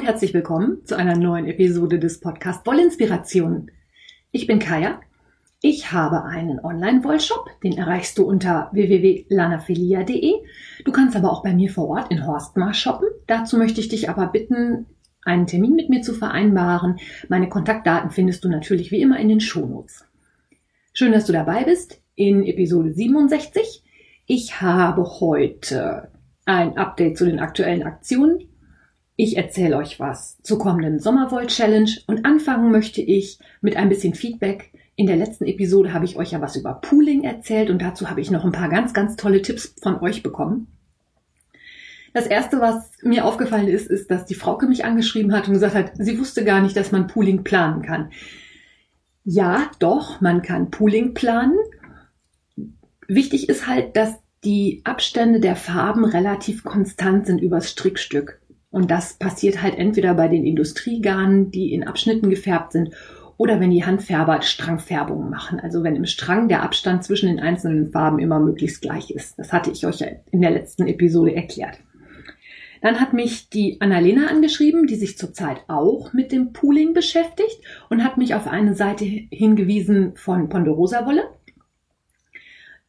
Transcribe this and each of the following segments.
Und herzlich willkommen zu einer neuen Episode des Podcast Wollinspirationen. Ich bin Kaya. Ich habe einen Online-Wollshop, den erreichst du unter www.lanafilia.de. Du kannst aber auch bei mir vor Ort in Horstmar shoppen. Dazu möchte ich dich aber bitten, einen Termin mit mir zu vereinbaren. Meine Kontaktdaten findest du natürlich wie immer in den Shownotes. Schön, dass du dabei bist in Episode 67. Ich habe heute ein Update zu den aktuellen Aktionen ich erzähle euch was zur kommenden Sommerwoll-Challenge und anfangen möchte ich mit ein bisschen Feedback. In der letzten Episode habe ich euch ja was über Pooling erzählt und dazu habe ich noch ein paar ganz, ganz tolle Tipps von euch bekommen. Das erste, was mir aufgefallen ist, ist, dass die Frauke mich angeschrieben hat und gesagt hat, sie wusste gar nicht, dass man Pooling planen kann. Ja, doch, man kann Pooling planen. Wichtig ist halt, dass die Abstände der Farben relativ konstant sind übers Strickstück. Und das passiert halt entweder bei den Industriegarnen, die in Abschnitten gefärbt sind, oder wenn die Handfärber Strangfärbungen machen. Also wenn im Strang der Abstand zwischen den einzelnen Farben immer möglichst gleich ist. Das hatte ich euch ja in der letzten Episode erklärt. Dann hat mich die Annalena angeschrieben, die sich zurzeit auch mit dem Pooling beschäftigt und hat mich auf eine Seite hingewiesen von Ponderosa Wolle.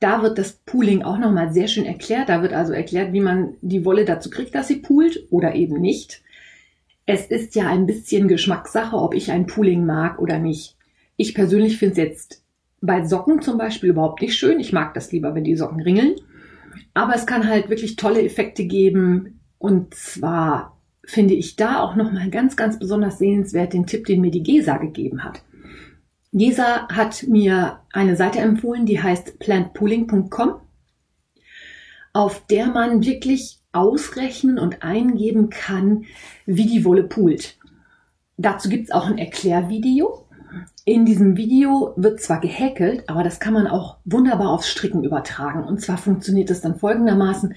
Da wird das Pooling auch nochmal sehr schön erklärt. Da wird also erklärt, wie man die Wolle dazu kriegt, dass sie poolt oder eben nicht. Es ist ja ein bisschen Geschmackssache, ob ich ein Pooling mag oder nicht. Ich persönlich finde es jetzt bei Socken zum Beispiel überhaupt nicht schön. Ich mag das lieber, wenn die Socken ringeln. Aber es kann halt wirklich tolle Effekte geben. Und zwar finde ich da auch nochmal ganz, ganz besonders sehenswert den Tipp, den mir die Gesa gegeben hat. Gesa hat mir eine Seite empfohlen, die heißt plantpooling.com, auf der man wirklich ausrechnen und eingeben kann, wie die Wolle poolt. Dazu gibt es auch ein Erklärvideo. In diesem Video wird zwar gehäkelt, aber das kann man auch wunderbar aufs Stricken übertragen. Und zwar funktioniert es dann folgendermaßen.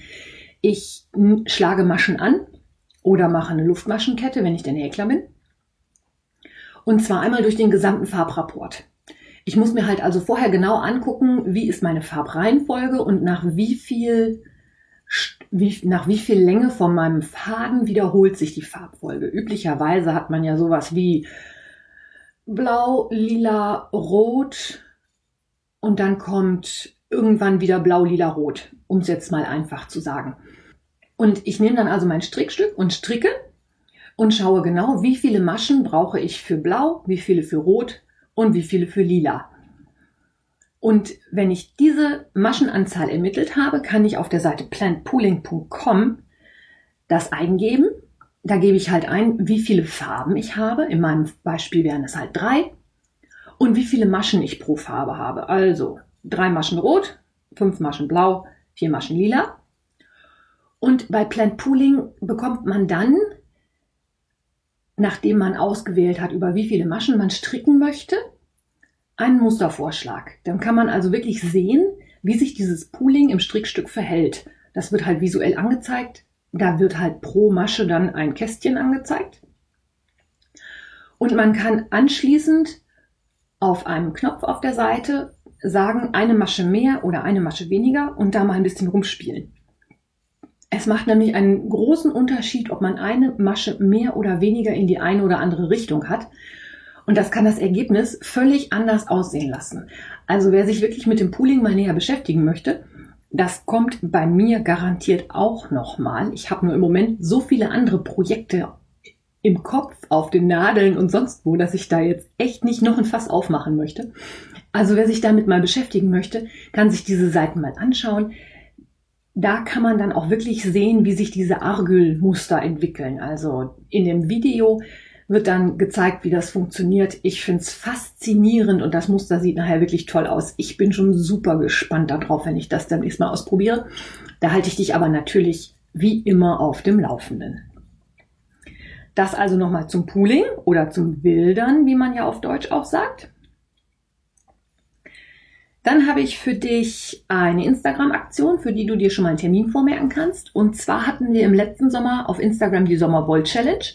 Ich schlage Maschen an oder mache eine Luftmaschenkette, wenn ich der Häkler bin. Und zwar einmal durch den gesamten Farbrapport. Ich muss mir halt also vorher genau angucken, wie ist meine Farbreihenfolge und nach wie viel wie, nach wie viel Länge von meinem Faden wiederholt sich die Farbfolge. Üblicherweise hat man ja sowas wie blau, lila, rot und dann kommt irgendwann wieder blau, lila, rot, um es jetzt mal einfach zu sagen. Und ich nehme dann also mein Strickstück und stricke und schaue genau, wie viele Maschen brauche ich für blau, wie viele für rot und wie viele für lila. Und wenn ich diese Maschenanzahl ermittelt habe, kann ich auf der Seite plantpooling.com das eingeben. Da gebe ich halt ein, wie viele Farben ich habe. In meinem Beispiel wären es halt drei. Und wie viele Maschen ich pro Farbe habe. Also drei Maschen rot, fünf Maschen blau, vier Maschen lila. Und bei Plant Pooling bekommt man dann nachdem man ausgewählt hat, über wie viele Maschen man stricken möchte, einen Mustervorschlag. Dann kann man also wirklich sehen, wie sich dieses Pooling im Strickstück verhält. Das wird halt visuell angezeigt. Da wird halt pro Masche dann ein Kästchen angezeigt. Und man kann anschließend auf einem Knopf auf der Seite sagen, eine Masche mehr oder eine Masche weniger und da mal ein bisschen rumspielen. Es macht nämlich einen großen Unterschied, ob man eine Masche mehr oder weniger in die eine oder andere Richtung hat. Und das kann das Ergebnis völlig anders aussehen lassen. Also wer sich wirklich mit dem Pooling mal näher beschäftigen möchte, das kommt bei mir garantiert auch nochmal. Ich habe nur im Moment so viele andere Projekte im Kopf, auf den Nadeln und sonst wo, dass ich da jetzt echt nicht noch ein Fass aufmachen möchte. Also wer sich damit mal beschäftigen möchte, kann sich diese Seiten mal anschauen da kann man dann auch wirklich sehen, wie sich diese Argylmuster entwickeln. Also in dem Video wird dann gezeigt, wie das funktioniert. Ich finde es faszinierend und das Muster sieht nachher wirklich toll aus. Ich bin schon super gespannt darauf, wenn ich das dann erstmal ausprobiere. Da halte ich dich aber natürlich wie immer auf dem Laufenden. Das also nochmal zum Pooling oder zum Wildern, wie man ja auf Deutsch auch sagt. Dann habe ich für dich eine Instagram-Aktion, für die du dir schon mal einen Termin vormerken kannst. Und zwar hatten wir im letzten Sommer auf Instagram die Sommerwoll Challenge.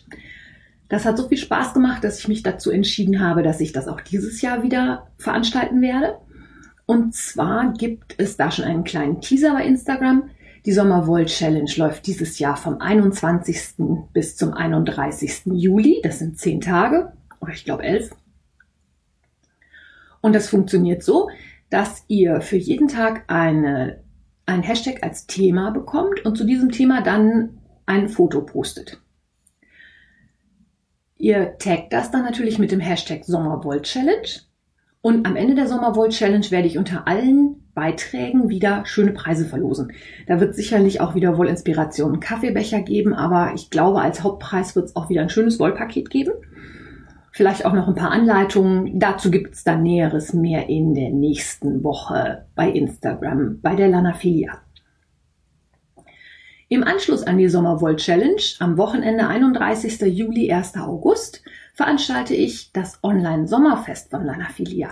Das hat so viel Spaß gemacht, dass ich mich dazu entschieden habe, dass ich das auch dieses Jahr wieder veranstalten werde. Und zwar gibt es da schon einen kleinen Teaser bei Instagram. Die Sommerwoll Challenge läuft dieses Jahr vom 21. bis zum 31. Juli. Das sind zehn Tage oder ich glaube elf. Und das funktioniert so, dass ihr für jeden Tag eine, ein Hashtag als Thema bekommt und zu diesem Thema dann ein Foto postet. Ihr taggt das dann natürlich mit dem Hashtag Sommerwoll Challenge. Und am Ende der Sommerwoll Challenge werde ich unter allen Beiträgen wieder schöne Preise verlosen. Da wird sicherlich auch wieder Wollinspiration Kaffeebecher geben, aber ich glaube, als Hauptpreis wird es auch wieder ein schönes Wollpaket geben. Vielleicht auch noch ein paar Anleitungen. Dazu gibt es dann Näheres mehr in der nächsten Woche bei Instagram, bei der Lanafilia. Im Anschluss an die Sommerwoll Challenge am Wochenende 31. Juli, 1. August veranstalte ich das Online-Sommerfest von Lanafilia.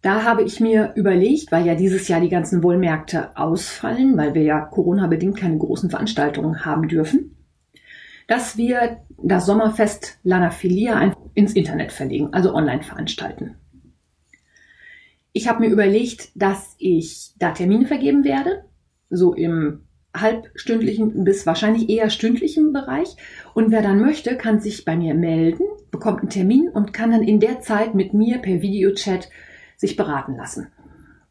Da habe ich mir überlegt, weil ja dieses Jahr die ganzen Wollmärkte ausfallen, weil wir ja Corona-bedingt keine großen Veranstaltungen haben dürfen, dass wir das Sommerfest Lanafilia ins Internet verlegen, also online veranstalten. Ich habe mir überlegt, dass ich da Termine vergeben werde, so im halbstündlichen bis wahrscheinlich eher stündlichen Bereich. Und wer dann möchte, kann sich bei mir melden, bekommt einen Termin und kann dann in der Zeit mit mir per Videochat sich beraten lassen.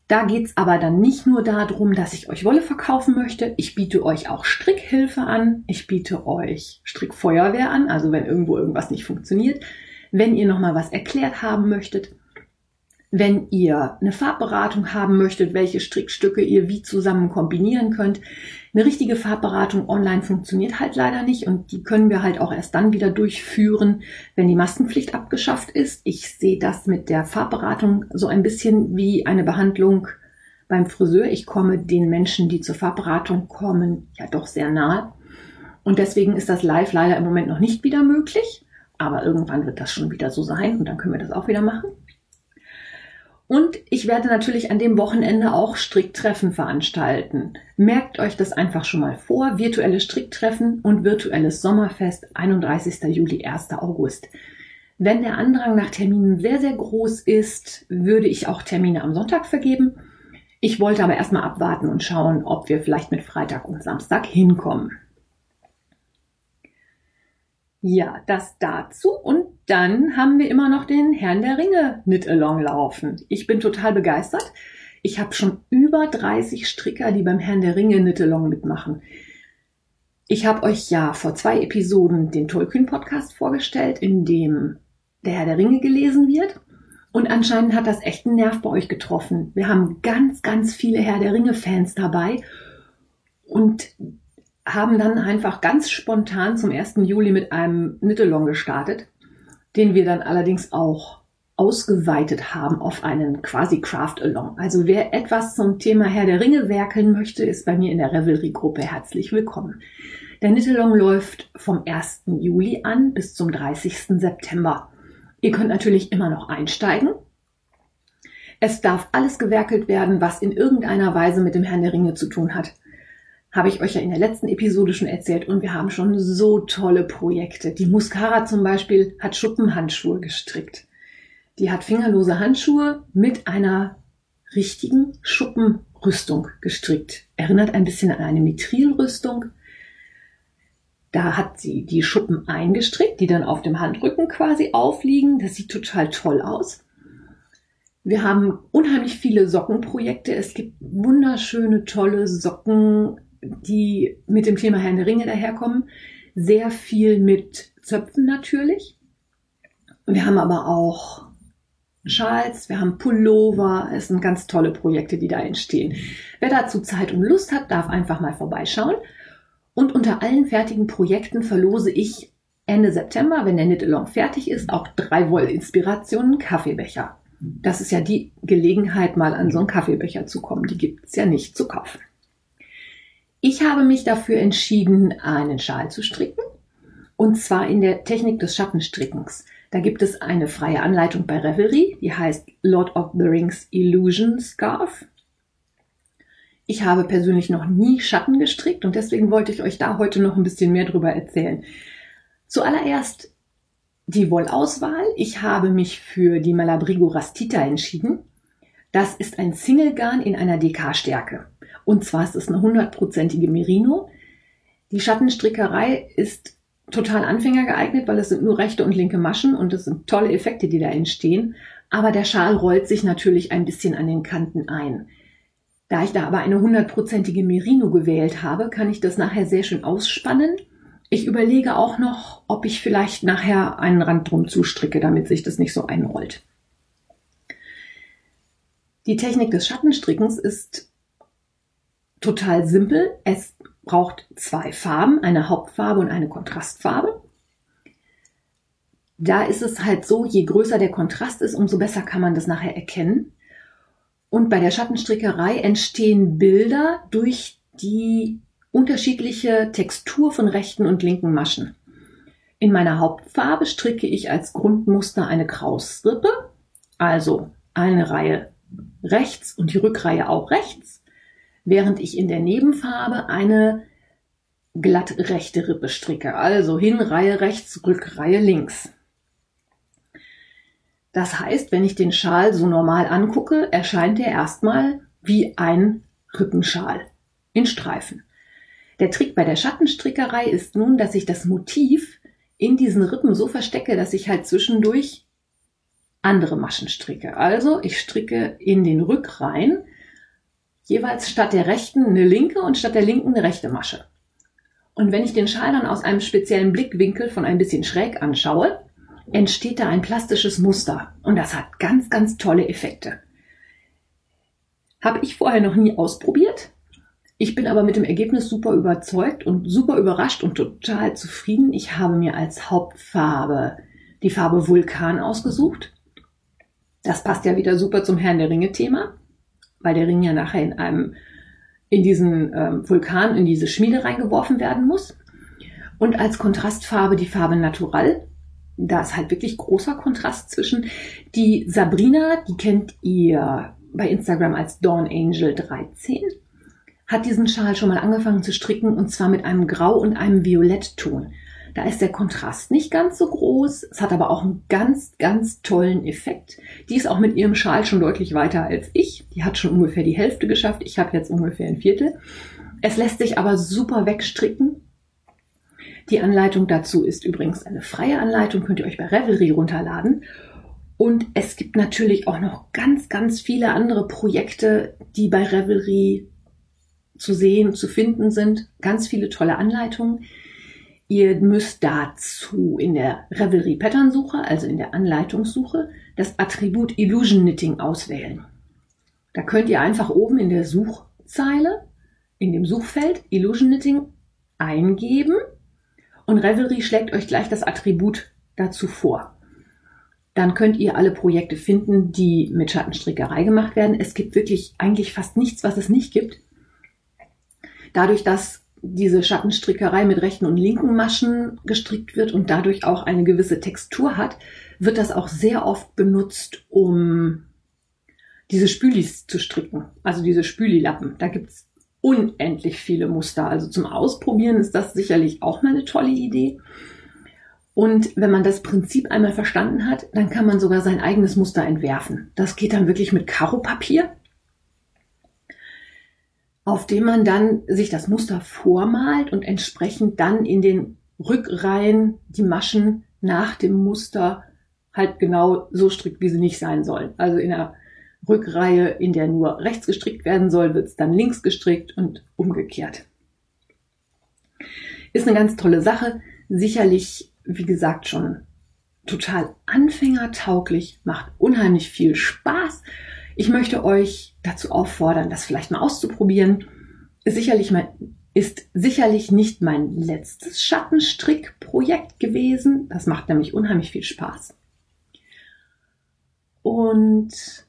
Da geht's aber dann nicht nur darum, dass ich euch Wolle verkaufen möchte. Ich biete euch auch Strickhilfe an. Ich biete euch Strickfeuerwehr an, also wenn irgendwo irgendwas nicht funktioniert. Wenn ihr nochmal was erklärt haben möchtet. Wenn ihr eine Farbberatung haben möchtet, welche Strickstücke ihr wie zusammen kombinieren könnt. Eine richtige Farbberatung online funktioniert halt leider nicht und die können wir halt auch erst dann wieder durchführen, wenn die Maskenpflicht abgeschafft ist. Ich sehe das mit der Farbberatung so ein bisschen wie eine Behandlung beim Friseur. Ich komme den Menschen, die zur Farbberatung kommen, ja doch sehr nahe. Und deswegen ist das live leider im Moment noch nicht wieder möglich. Aber irgendwann wird das schon wieder so sein und dann können wir das auch wieder machen. Und ich werde natürlich an dem Wochenende auch Stricktreffen veranstalten. Merkt euch das einfach schon mal vor. Virtuelle Stricktreffen und virtuelles Sommerfest 31. Juli, 1. August. Wenn der Andrang nach Terminen sehr, sehr groß ist, würde ich auch Termine am Sonntag vergeben. Ich wollte aber erstmal abwarten und schauen, ob wir vielleicht mit Freitag und Samstag hinkommen. Ja, das dazu. Und dann haben wir immer noch den Herrn der Ringe mit Along laufen. Ich bin total begeistert. Ich habe schon über 30 Stricker, die beim Herrn der Ringe Knit Along mitmachen. Ich habe euch ja vor zwei Episoden den Tolkien-Podcast vorgestellt, in dem der Herr der Ringe gelesen wird. Und anscheinend hat das echt einen Nerv bei euch getroffen. Wir haben ganz, ganz viele Herr der Ringe-Fans dabei. Und haben dann einfach ganz spontan zum 1. Juli mit einem Nittelong gestartet, den wir dann allerdings auch ausgeweitet haben auf einen quasi Craft-Along. Also wer etwas zum Thema Herr der Ringe werkeln möchte, ist bei mir in der Revelry-Gruppe herzlich willkommen. Der Nittelong läuft vom 1. Juli an bis zum 30. September. Ihr könnt natürlich immer noch einsteigen. Es darf alles gewerkelt werden, was in irgendeiner Weise mit dem Herrn der Ringe zu tun hat habe ich euch ja in der letzten Episode schon erzählt und wir haben schon so tolle Projekte. Die Muscara zum Beispiel hat Schuppenhandschuhe gestrickt. Die hat fingerlose Handschuhe mit einer richtigen Schuppenrüstung gestrickt. Erinnert ein bisschen an eine Mithrilrüstung. Da hat sie die Schuppen eingestrickt, die dann auf dem Handrücken quasi aufliegen. Das sieht total toll aus. Wir haben unheimlich viele Sockenprojekte. Es gibt wunderschöne, tolle Socken die mit dem Thema Herrn der Ringe daherkommen. Sehr viel mit Zöpfen natürlich. Wir haben aber auch Schals, wir haben Pullover. Es sind ganz tolle Projekte, die da entstehen. Wer dazu Zeit und Lust hat, darf einfach mal vorbeischauen. Und unter allen fertigen Projekten verlose ich Ende September, wenn der Knit Along fertig ist, auch drei Woll-Inspirationen Kaffeebecher. Das ist ja die Gelegenheit, mal an so einen Kaffeebecher zu kommen. Die gibt es ja nicht zu kaufen. Ich habe mich dafür entschieden, einen Schal zu stricken. Und zwar in der Technik des Schattenstrickens. Da gibt es eine freie Anleitung bei Revelry, die heißt Lord of the Rings Illusion Scarf. Ich habe persönlich noch nie Schatten gestrickt und deswegen wollte ich euch da heute noch ein bisschen mehr drüber erzählen. Zuallererst die Wollauswahl. Ich habe mich für die Malabrigo Rastita entschieden. Das ist ein Single Garn in einer DK-Stärke. Und zwar ist es eine hundertprozentige Merino. Die Schattenstrickerei ist total Anfänger geeignet, weil es sind nur rechte und linke Maschen und es sind tolle Effekte, die da entstehen. Aber der Schal rollt sich natürlich ein bisschen an den Kanten ein. Da ich da aber eine hundertprozentige Merino gewählt habe, kann ich das nachher sehr schön ausspannen. Ich überlege auch noch, ob ich vielleicht nachher einen Rand drum zustricke, damit sich das nicht so einrollt. Die Technik des Schattenstrickens ist total simpel. Es braucht zwei Farben, eine Hauptfarbe und eine Kontrastfarbe. Da ist es halt so, je größer der Kontrast ist, umso besser kann man das nachher erkennen. Und bei der Schattenstrickerei entstehen Bilder durch die unterschiedliche Textur von rechten und linken Maschen. In meiner Hauptfarbe stricke ich als Grundmuster eine Krausrippe, also eine Reihe rechts und die Rückreihe auch rechts, während ich in der Nebenfarbe eine glatt rechte Rippe stricke, also Hinreihe rechts, Rückreihe links. Das heißt, wenn ich den Schal so normal angucke, erscheint er erstmal wie ein Rippenschal in Streifen. Der Trick bei der Schattenstrickerei ist nun, dass ich das Motiv in diesen Rippen so verstecke, dass ich halt zwischendurch andere Maschen stricke. Also ich stricke in den Rückreihen jeweils statt der rechten eine linke und statt der linken eine rechte Masche. Und wenn ich den Schal dann aus einem speziellen Blickwinkel von ein bisschen schräg anschaue, entsteht da ein plastisches Muster und das hat ganz, ganz tolle Effekte. Habe ich vorher noch nie ausprobiert. Ich bin aber mit dem Ergebnis super überzeugt und super überrascht und total zufrieden. Ich habe mir als Hauptfarbe die Farbe Vulkan ausgesucht. Das passt ja wieder super zum Herrn der Ringe Thema, weil der Ring ja nachher in einem in diesen ähm, Vulkan in diese Schmiede reingeworfen werden muss. Und als Kontrastfarbe die Farbe Natural da ist halt wirklich großer Kontrast zwischen. Die Sabrina, die kennt ihr bei Instagram als Dawn Angel 13, hat diesen Schal schon mal angefangen zu stricken und zwar mit einem Grau und einem Violettton. Da ist der Kontrast nicht ganz so groß. Es hat aber auch einen ganz, ganz tollen Effekt. Die ist auch mit ihrem Schal schon deutlich weiter als ich. Die hat schon ungefähr die Hälfte geschafft. Ich habe jetzt ungefähr ein Viertel. Es lässt sich aber super wegstricken. Die Anleitung dazu ist übrigens eine freie Anleitung, könnt ihr euch bei Revelry runterladen. Und es gibt natürlich auch noch ganz, ganz viele andere Projekte, die bei Revelry zu sehen, zu finden sind. Ganz viele tolle Anleitungen. Ihr müsst dazu in der Revelry Pattern Suche, also in der Anleitungssuche, das Attribut Illusion Knitting auswählen. Da könnt ihr einfach oben in der Suchzeile, in dem Suchfeld Illusion Knitting eingeben und Revelry schlägt euch gleich das Attribut dazu vor. Dann könnt ihr alle Projekte finden, die mit Schattenstrickerei gemacht werden. Es gibt wirklich eigentlich fast nichts, was es nicht gibt. Dadurch, dass diese Schattenstrickerei mit rechten und linken Maschen gestrickt wird und dadurch auch eine gewisse Textur hat, wird das auch sehr oft benutzt, um diese Spülis zu stricken. Also diese Spülilappen. Da gibt's unendlich viele Muster. Also zum Ausprobieren ist das sicherlich auch mal eine tolle Idee. Und wenn man das Prinzip einmal verstanden hat, dann kann man sogar sein eigenes Muster entwerfen. Das geht dann wirklich mit Karopapier, auf dem man dann sich das Muster vormalt und entsprechend dann in den Rückreihen die Maschen nach dem Muster halt genau so strickt, wie sie nicht sein sollen. Also in der Rückreihe, in der nur rechts gestrickt werden soll, wird es dann links gestrickt und umgekehrt. Ist eine ganz tolle Sache. Sicherlich, wie gesagt, schon total anfängertauglich, macht unheimlich viel Spaß. Ich möchte euch dazu auffordern, das vielleicht mal auszuprobieren. Ist sicherlich mein, ist sicherlich nicht mein letztes Schattenstrickprojekt gewesen. Das macht nämlich unheimlich viel Spaß. Und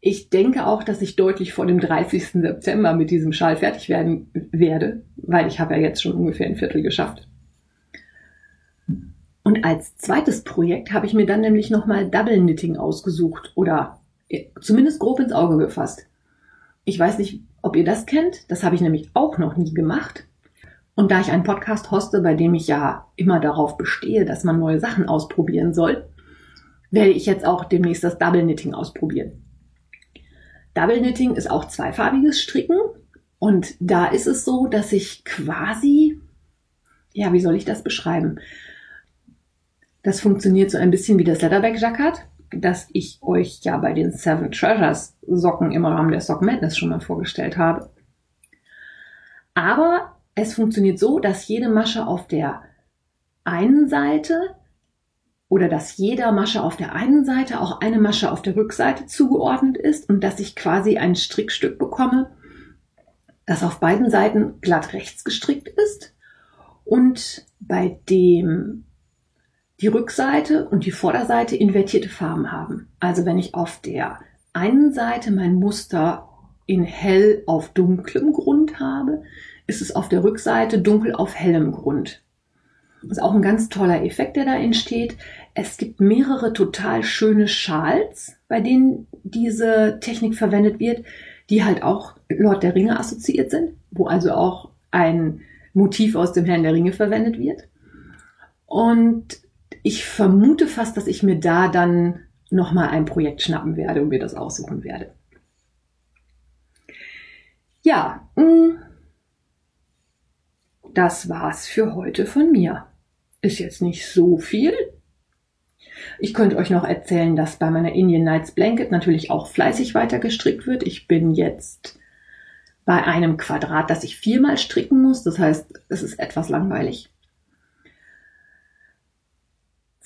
ich denke auch, dass ich deutlich vor dem 30. September mit diesem Schal fertig werden werde, weil ich habe ja jetzt schon ungefähr ein Viertel geschafft. Und als zweites Projekt habe ich mir dann nämlich nochmal Double Knitting ausgesucht oder zumindest grob ins Auge gefasst. Ich weiß nicht, ob ihr das kennt. Das habe ich nämlich auch noch nie gemacht. Und da ich einen Podcast hoste, bei dem ich ja immer darauf bestehe, dass man neue Sachen ausprobieren soll, werde ich jetzt auch demnächst das Double Knitting ausprobieren. Double Knitting ist auch zweifarbiges Stricken und da ist es so, dass ich quasi, ja, wie soll ich das beschreiben? Das funktioniert so ein bisschen wie das Leatherback Jacquard, das ich euch ja bei den Seven Treasures Socken im Rahmen der Sock Madness schon mal vorgestellt habe. Aber es funktioniert so, dass jede Masche auf der einen Seite oder dass jeder Masche auf der einen Seite auch eine Masche auf der Rückseite zugeordnet ist und dass ich quasi ein Strickstück bekomme, das auf beiden Seiten glatt rechts gestrickt ist und bei dem die Rückseite und die Vorderseite invertierte Farben haben. Also wenn ich auf der einen Seite mein Muster in hell auf dunklem Grund habe, ist es auf der Rückseite dunkel auf hellem Grund. Das ist auch ein ganz toller Effekt, der da entsteht. Es gibt mehrere total schöne Schals, bei denen diese Technik verwendet wird, die halt auch Lord der Ringe assoziiert sind, wo also auch ein Motiv aus dem Herrn der Ringe verwendet wird. Und ich vermute fast, dass ich mir da dann nochmal ein Projekt schnappen werde und mir das aussuchen werde. Ja, mm, das war's für heute von mir. Ist jetzt nicht so viel. Ich könnte euch noch erzählen, dass bei meiner Indian Nights Blanket natürlich auch fleißig weiter gestrickt wird. Ich bin jetzt bei einem Quadrat, das ich viermal stricken muss. Das heißt, es ist etwas langweilig.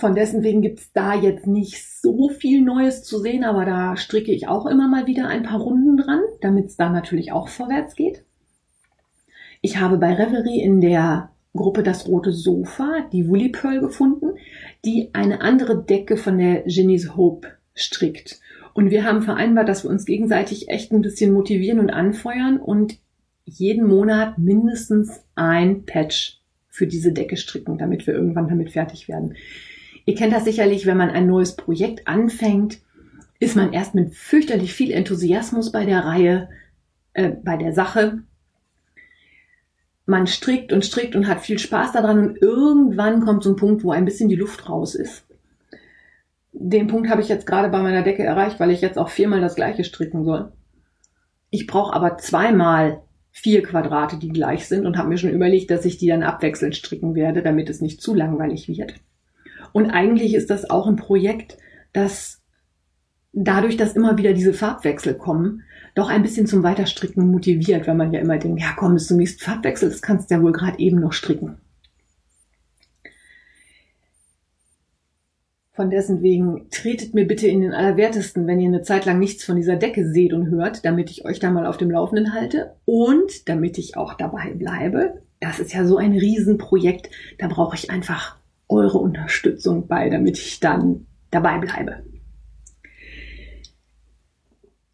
Von dessen wegen gibt's da jetzt nicht so viel Neues zu sehen, aber da stricke ich auch immer mal wieder ein paar Runden dran, damit es da natürlich auch vorwärts geht. Ich habe bei Reverie in der Gruppe Das Rote Sofa die Woolly Pearl gefunden, die eine andere Decke von der Jenny's Hope strickt. Und wir haben vereinbart, dass wir uns gegenseitig echt ein bisschen motivieren und anfeuern und jeden Monat mindestens ein Patch für diese Decke stricken, damit wir irgendwann damit fertig werden. Ihr kennt das sicherlich, wenn man ein neues Projekt anfängt, ist man erst mit fürchterlich viel Enthusiasmus bei der Reihe, äh, bei der Sache. Man strickt und strickt und hat viel Spaß daran und irgendwann kommt so ein Punkt, wo ein bisschen die Luft raus ist. Den Punkt habe ich jetzt gerade bei meiner Decke erreicht, weil ich jetzt auch viermal das gleiche stricken soll. Ich brauche aber zweimal vier Quadrate, die gleich sind und habe mir schon überlegt, dass ich die dann abwechselnd stricken werde, damit es nicht zu langweilig wird. Und eigentlich ist das auch ein Projekt, das dadurch, dass immer wieder diese Farbwechsel kommen, doch ein bisschen zum Weiterstricken motiviert, wenn man ja immer denkt, ja komm, bis zum nächsten Farbwechsel, das kannst du ja wohl gerade eben noch stricken. Von dessen wegen tretet mir bitte in den Allerwertesten, wenn ihr eine Zeit lang nichts von dieser Decke seht und hört, damit ich euch da mal auf dem Laufenden halte und damit ich auch dabei bleibe. Das ist ja so ein Riesenprojekt, da brauche ich einfach eure Unterstützung bei, damit ich dann dabei bleibe.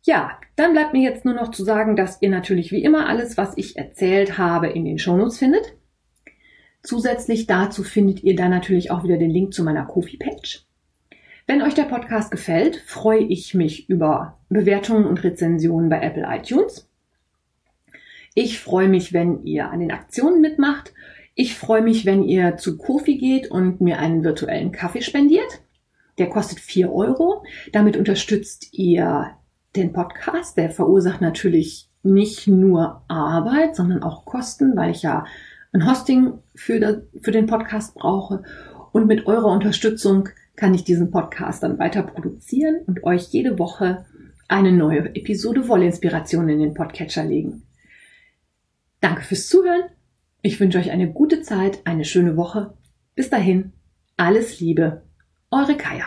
Ja, dann bleibt mir jetzt nur noch zu sagen, dass ihr natürlich wie immer alles, was ich erzählt habe, in den Shownotes findet. Zusätzlich dazu findet ihr dann natürlich auch wieder den Link zu meiner Kofi-Page. Wenn euch der Podcast gefällt, freue ich mich über Bewertungen und Rezensionen bei Apple iTunes. Ich freue mich, wenn ihr an den Aktionen mitmacht ich freue mich, wenn ihr zu Kofi geht und mir einen virtuellen Kaffee spendiert. Der kostet vier Euro. Damit unterstützt ihr den Podcast. Der verursacht natürlich nicht nur Arbeit, sondern auch Kosten, weil ich ja ein Hosting für, das, für den Podcast brauche. Und mit eurer Unterstützung kann ich diesen Podcast dann weiter produzieren und euch jede Woche eine neue Episode Wollinspiration in den Podcatcher legen. Danke fürs Zuhören ich wünsche euch eine gute Zeit, eine schöne Woche. Bis dahin, alles Liebe, eure Kaya.